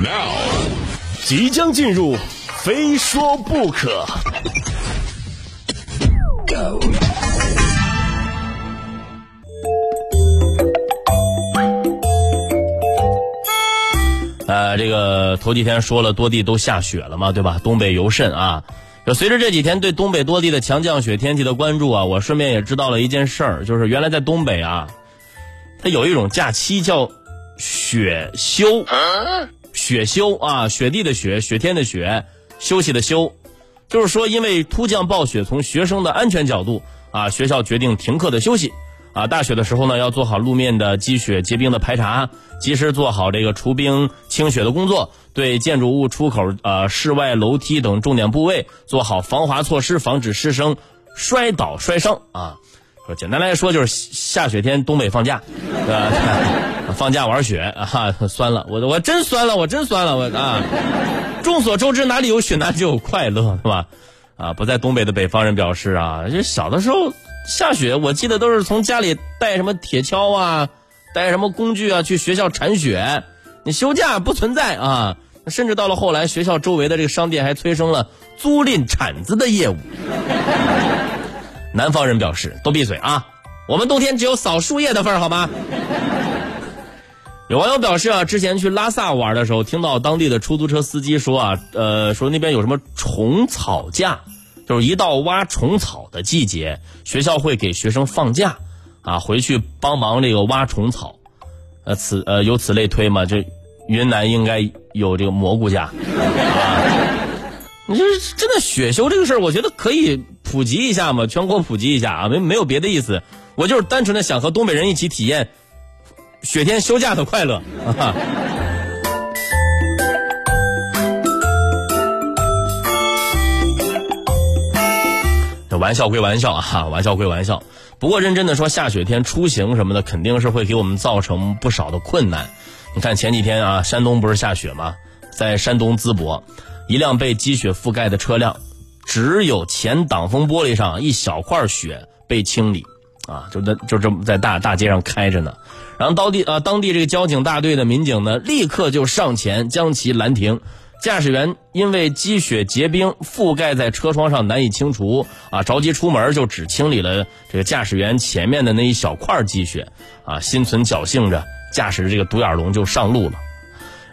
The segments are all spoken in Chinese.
Now，即将进入，非说不可。呃，这个头几天说了，多地都下雪了嘛，对吧？东北尤甚啊。就随着这几天对东北多地的强降雪天气的关注啊，我顺便也知道了一件事儿，就是原来在东北啊，它有一种假期叫雪休，雪休啊，雪地的雪，雪天的雪，休息的休，就是说因为突降暴雪，从学生的安全角度啊，学校决定停课的休息。啊，大雪的时候呢，要做好路面的积雪结冰的排查，及时做好这个除冰清雪的工作，对建筑物出口、呃室外楼梯等重点部位做好防滑措施，防止师生摔倒摔伤啊。简单来说就是下雪天东北放假，对吧？放假玩雪啊，酸了，我我真酸了，我真酸了，我啊。众所周知，哪里有雪哪里就有快乐，是吧？啊，不在东北的北方人表示啊，这小的时候。下雪，我记得都是从家里带什么铁锹啊，带什么工具啊去学校铲雪。你休假不存在啊，甚至到了后来，学校周围的这个商店还催生了租赁铲子的业务。南方人表示：“都闭嘴啊，我们冬天只有扫树叶的份儿，好吗？” 有网友表示啊，之前去拉萨玩的时候，听到当地的出租车司机说啊，呃，说那边有什么虫草假。就是一到挖虫草的季节，学校会给学生放假，啊，回去帮忙这个挖虫草，呃，此呃由此类推嘛，这云南应该有这个蘑菇假，啊，你这真的雪修这个事儿，我觉得可以普及一下嘛，全国普及一下啊，没没有别的意思，我就是单纯的想和东北人一起体验雪天休假的快乐。玩笑归玩笑啊，玩笑归玩笑。不过认真的说，下雪天出行什么的，肯定是会给我们造成不少的困难。你看前几天啊，山东不是下雪吗？在山东淄博，一辆被积雪覆盖的车辆，只有前挡风玻璃上一小块雪被清理，啊，就在就这么在大大街上开着呢。然后当地啊，当地这个交警大队的民警呢，立刻就上前将其拦停。驾驶员因为积雪结冰覆盖在车窗上难以清除啊，着急出门就只清理了这个驾驶员前面的那一小块积雪啊，心存侥幸着驾驶这个独眼龙就上路了。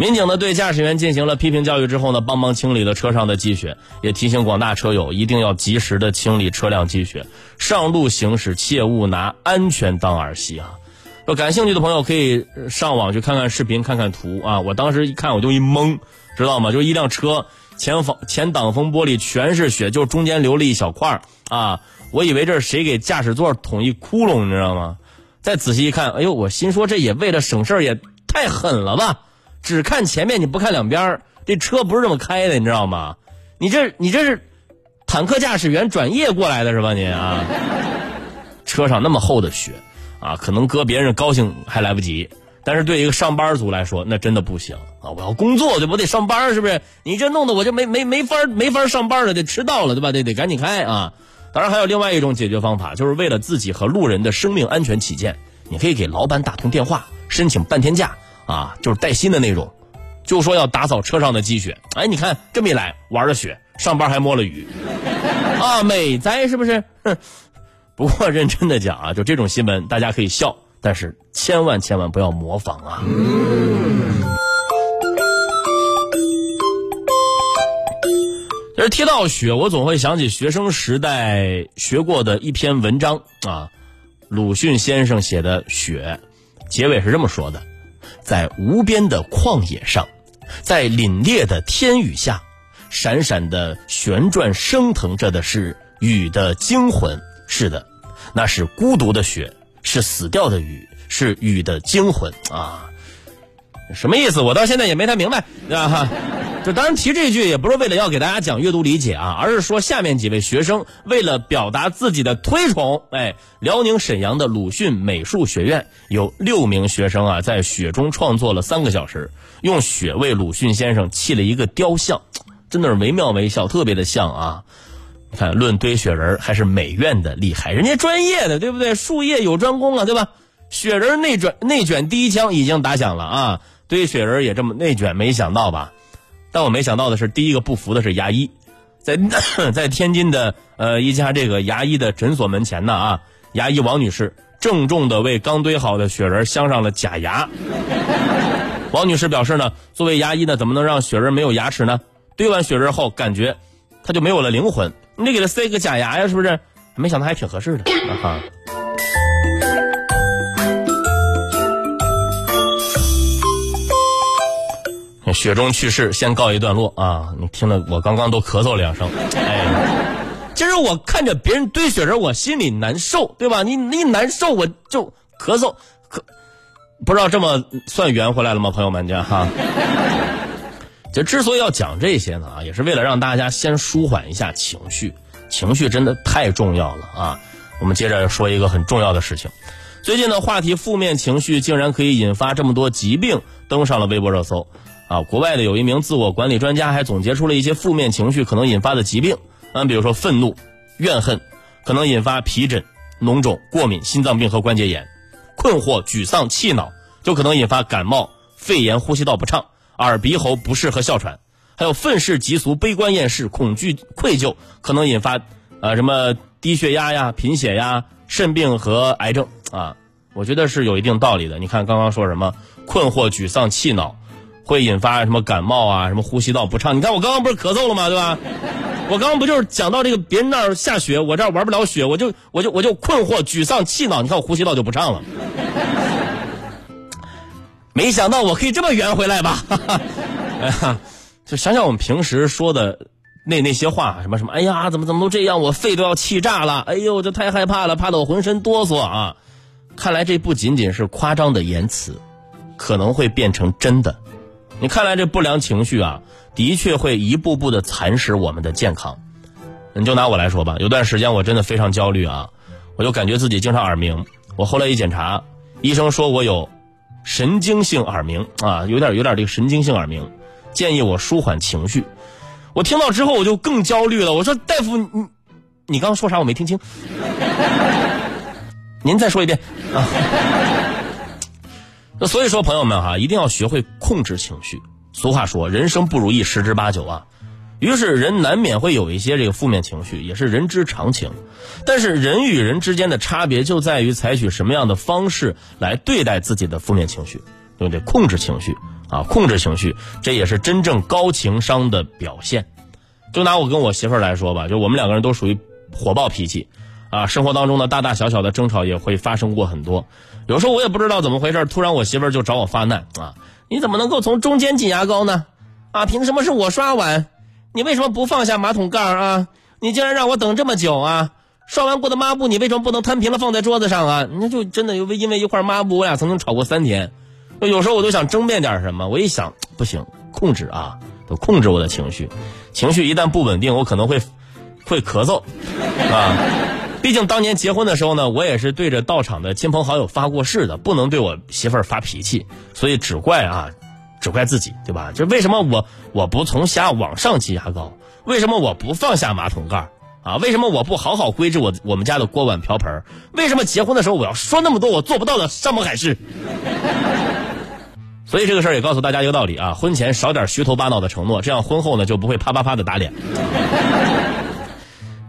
民警呢对驾驶员进行了批评教育之后呢，帮忙清理了车上的积雪，也提醒广大车友一定要及时的清理车辆积雪，上路行驶切勿拿安全当儿戏啊！说感兴趣的朋友可以上网去看看视频，看看图啊！我当时一看我就一懵。知道吗？就一辆车前防前挡风玻璃全是雪，就中间留了一小块儿啊！我以为这是谁给驾驶座捅一窟窿，你知道吗？再仔细一看，哎呦，我心说这也为了省事儿，也太狠了吧！只看前面你不看两边，这车不是这么开的，你知道吗？你这你这是坦克驾驶员转业过来的是吧？你啊，车上那么厚的雪啊，可能搁别人高兴还来不及。但是对一个上班族来说，那真的不行啊！我要工作，对不？得上班，是不是？你这弄得我就没没没法没法上班了，得迟到了，对吧？得得赶紧开啊！当然还有另外一种解决方法，就是为了自己和路人的生命安全起见，你可以给老板打通电话，申请半天假啊，就是带薪的那种，就说要打扫车上的积雪。哎，你看这么一来，玩了雪，上班还摸了雨，啊，美哉，是不是？哼！不过认真的讲啊，就这种新闻，大家可以笑。但是千万千万不要模仿啊！其实提到雪，我总会想起学生时代学过的一篇文章啊，鲁迅先生写的《雪》，结尾是这么说的：在无边的旷野上，在凛冽的天雨下，闪闪的旋转升腾着的是雨的惊魂。是的，那是孤独的雪。是死掉的雨，是雨的惊魂啊！什么意思？我到现在也没太明白，对吧？就当然提这句，也不是为了要给大家讲阅读理解啊，而是说下面几位学生为了表达自己的推崇，哎，辽宁沈阳的鲁迅美术学院有六名学生啊，在雪中创作了三个小时，用雪为鲁迅先生砌了一个雕像，真的是惟妙惟肖，特别的像啊！你看，论堆雪人还是美院的厉害，人家专业的，对不对？术业有专攻啊，对吧？雪人内转内卷第一枪已经打响了啊！堆雪人也这么内卷，没想到吧？但我没想到的是，第一个不服的是牙医，在在天津的呃一家这个牙医的诊所门前呢啊，牙医王女士郑重的为刚堆好的雪人镶上了假牙。王女士表示呢，作为牙医呢，怎么能让雪人没有牙齿呢？堆完雪人后，感觉他就没有了灵魂，你得给他塞个假牙呀，是不是？没想到还挺合适的啊雪中去世先告一段落啊！你听了我刚刚都咳嗽两声，哎，其实我看着别人堆雪人，我心里难受，对吧？你你难受，我就咳嗽，咳，不知道这么算圆回来了吗？朋友们，家哈。就之所以要讲这些呢啊，也是为了让大家先舒缓一下情绪，情绪真的太重要了啊！我们接着说一个很重要的事情，最近的话题负面情绪竟然可以引发这么多疾病，登上了微博热搜。啊，国外的有一名自我管理专家还总结出了一些负面情绪可能引发的疾病，嗯，比如说愤怒、怨恨，可能引发皮疹、脓肿、过敏、心脏病和关节炎；困惑、沮丧、气恼，就可能引发感冒、肺炎、呼吸道不畅、耳鼻喉不适和哮喘；还有愤世嫉俗、悲观厌世、恐惧、愧疚，可能引发啊什么低血压呀、贫血呀、肾病和癌症啊。我觉得是有一定道理的。你看刚刚说什么困惑、沮丧、气恼。会引发什么感冒啊？什么呼吸道不畅？你看我刚刚不是咳嗽了吗？对吧？我刚刚不就是讲到这个别人那儿下雪，我这儿玩不了雪，我就我就我就困惑、沮丧、气恼。你看我呼吸道就不畅了。没想到我可以这么圆回来吧？哎呀，就想想我们平时说的那那些话，什么什么，哎呀，怎么怎么都这样，我肺都要气炸了。哎呦，这太害怕了，怕得我浑身哆嗦啊！看来这不仅仅是夸张的言辞，可能会变成真的。你看来这不良情绪啊，的确会一步步的蚕食我们的健康。你就拿我来说吧，有段时间我真的非常焦虑啊，我就感觉自己经常耳鸣。我后来一检查，医生说我有神经性耳鸣啊，有点有点这个神经性耳鸣，建议我舒缓情绪。我听到之后我就更焦虑了，我说大夫，你你刚刚说啥？我没听清。您再说一遍啊。那所以说，朋友们哈，一定要学会控制情绪。俗话说，人生不如意十之八九啊。于是人难免会有一些这个负面情绪，也是人之常情。但是人与人之间的差别就在于采取什么样的方式来对待自己的负面情绪，对不对？控制情绪啊，控制情绪，这也是真正高情商的表现。就拿我跟我媳妇儿来说吧，就我们两个人都属于火爆脾气。啊，生活当中的大大小小的争吵也会发生过很多，有时候我也不知道怎么回事，突然我媳妇儿就找我发难啊！你怎么能够从中间挤牙膏呢？啊，凭什么是我刷碗？你为什么不放下马桶盖啊？你竟然让我等这么久啊！刷完过的抹布你为什么不能摊平了放在桌子上啊？那就真的因为一块抹布，我俩曾经吵过三天。有时候我都想争辩点什么，我一想不行，控制啊，都控制我的情绪，情绪一旦不稳定，我可能会会咳嗽啊。毕竟当年结婚的时候呢，我也是对着到场的亲朋好友发过誓的，不能对我媳妇儿发脾气，所以只怪啊，只怪自己，对吧？就为什么我我不从下往上挤牙膏？为什么我不放下马桶盖？啊？为什么我不好好规制我我们家的锅碗瓢盆？为什么结婚的时候我要说那么多我做不到的山盟海誓？所以这个事儿也告诉大家一个道理啊，婚前少点虚头巴脑的承诺，这样婚后呢就不会啪啪啪的打脸。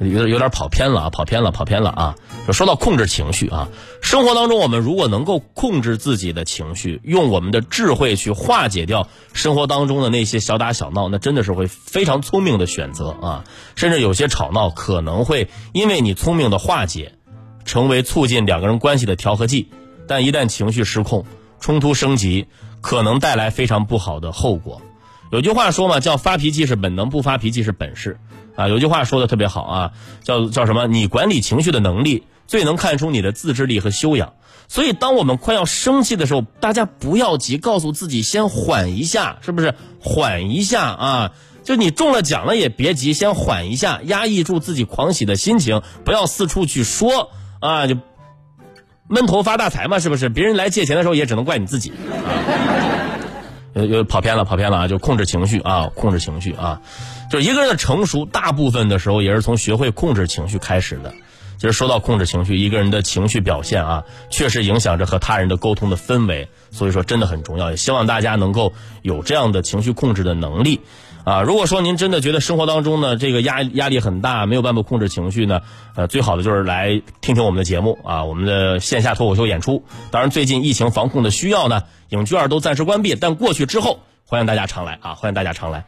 有点有点跑偏了啊，跑偏了，跑偏了啊！就说到控制情绪啊，生活当中我们如果能够控制自己的情绪，用我们的智慧去化解掉生活当中的那些小打小闹，那真的是会非常聪明的选择啊！甚至有些吵闹可能会因为你聪明的化解，成为促进两个人关系的调和剂，但一旦情绪失控，冲突升级，可能带来非常不好的后果。有句话说嘛，叫发脾气是本能，不发脾气是本事。啊，有句话说的特别好啊，叫叫什么？你管理情绪的能力，最能看出你的自制力和修养。所以，当我们快要生气的时候，大家不要急，告诉自己先缓一下，是不是？缓一下啊！就你中了奖了也别急，先缓一下，压抑住自己狂喜的心情，不要四处去说啊，就闷头发大财嘛，是不是？别人来借钱的时候也只能怪你自己。又又跑偏了，跑偏了啊！就控制情绪啊，控制情绪啊。就一个人的成熟，大部分的时候也是从学会控制情绪开始的。其实说到控制情绪，一个人的情绪表现啊，确实影响着和他人的沟通的氛围，所以说真的很重要。也希望大家能够有这样的情绪控制的能力。啊，如果说您真的觉得生活当中呢，这个压压力很大，没有办法控制情绪呢，呃，最好的就是来听听我们的节目啊，我们的线下脱口秀演出。当然，最近疫情防控的需要呢，影剧院都暂时关闭，但过去之后，欢迎大家常来啊，欢迎大家常来。